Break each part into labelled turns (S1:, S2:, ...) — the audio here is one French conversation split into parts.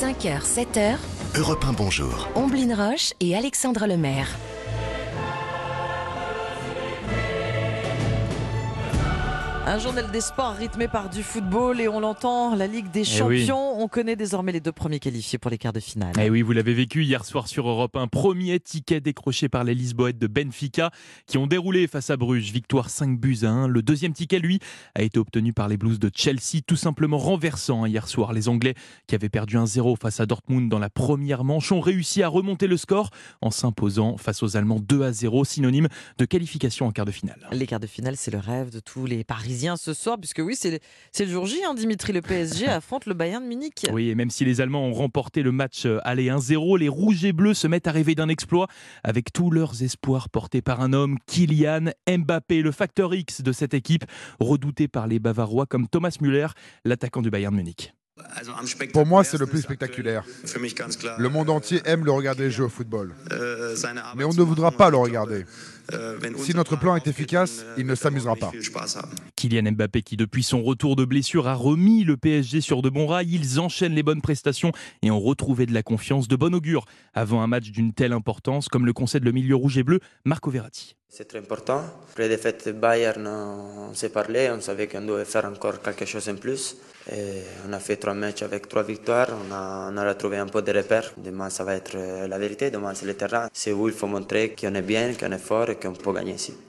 S1: 5h, 7h,
S2: Europe 1 Bonjour.
S1: Omblin Roche et Alexandre Lemaire.
S3: Un journal des sports rythmé par du football et on l'entend, la Ligue des
S4: Eh oui.
S3: Champions. On connaît désormais les deux premiers qualifiés pour les quarts de finale.
S4: Eh oui, vous l'avez vécu hier soir sur Europe 1. Premier ticket décroché par les Lisboètes de Benfica qui ont déroulé face à Bruges. Victoire 5 buts à 1. Le deuxième ticket, lui, a été obtenu par les Blues de Chelsea, tout simplement renversant hier soir. Les Anglais qui avaient perdu 1-0 face à Dortmund dans la première manche ont réussi à remonter le score en s'imposant face aux Allemands 2 à 0, synonyme de qualification en quart de finale.
S3: Les quarts de finale, c'est le rêve de tous les Parisiens ce soir, puisque oui, c'est c'est le jour J, hein, Dimitri. Le PSG affronte le Bayern de Munich.
S4: Oui, et même si les Allemands ont remporté le match euh, aller 1-0, les Rouges et Bleus se mettent à rêver d'un exploit avec tous leurs espoirs portés par un homme, Kylian Mbappé, le facteur X de cette équipe, redouté par les Bavarois comme Thomas Müller, l'attaquant du Bayern Munich.
S5: Pour moi, c'est le plus spectaculaire. Le monde entier aime le regarder jouer au football. Mais on ne voudra pas le regarder. Si notre plan est efficace, il ne s'amusera pas.
S4: Kylian Mbappé qui depuis son retour de blessure a remis le PSG sur de bons rails, ils enchaînent les bonnes prestations et ont retrouvé de la confiance de bon augure avant un match d'une telle importance comme le concède le milieu rouge et bleu Marco Verratti.
S6: C'est très important. Après la défaite de Bayern, on s'est parlé, on savait qu'on devait faire encore quelque chose en plus. Et on a fait trois matchs avec trois victoires, on a, on a retrouvé un peu de repères. Demain, ça va être euh, la vérité, demain, c'est le terrain. C'est où il faut montrer qu'on est bien, qu'on est fort et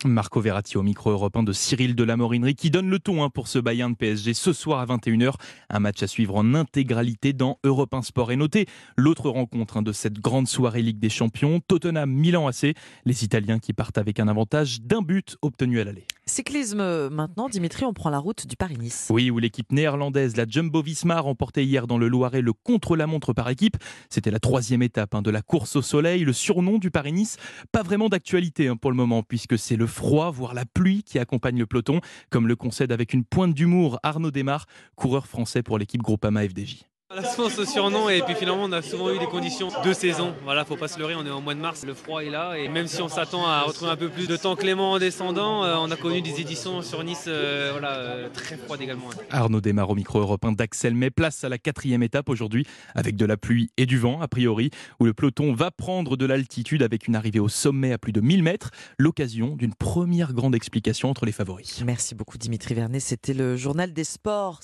S4: Marco Verratti au micro européen de Cyril Delamorinerie qui donne le ton hein, pour ce Bayern PSG ce soir à 21h. Un match à suivre en intégralité dans Europe 1 Sport. Et notez l'autre rencontre hein, de cette grande soirée Ligue des Champions, Tottenham-Milan AC. Les Italiens qui partent avec un avantage d'un but obtenu à l'aller.
S3: Cyclisme maintenant, Dimitri, on prend la route du Paris-Nice.
S4: Oui, où l'équipe néerlandaise, la Jumbo-Visma, a remporté hier dans le Loiret le contre-la-montre par équipe. C'était la troisième étape hein, de la course au soleil. Le surnom du Paris-Nice, pas vraiment d'actualité hein, pour le moment, puisque c'est le froid, voire la pluie qui accompagne le peloton, comme le concède avec une pointe d'humour Arnaud Desmar, coureur français pour l'équipe Groupama FDJ.
S7: On a souvent ce surnom et puis finalement on a souvent eu des conditions de saison. Voilà, faut pas se leurrer, on est en mois de mars, le froid est là et même si on s'attend à retrouver un peu plus de temps clément en descendant, euh, on a connu des éditions sur Nice euh, voilà, euh, très froides également.
S4: Arnaud Desmar au micro européen d'Axel met place à la quatrième étape aujourd'hui avec de la pluie et du vent a priori où le peloton va prendre de l'altitude avec une arrivée au sommet à plus de 1000 mètres, l'occasion d'une première grande explication entre les favoris.
S3: Merci beaucoup, Dimitri Vernet. C'était le journal des sports.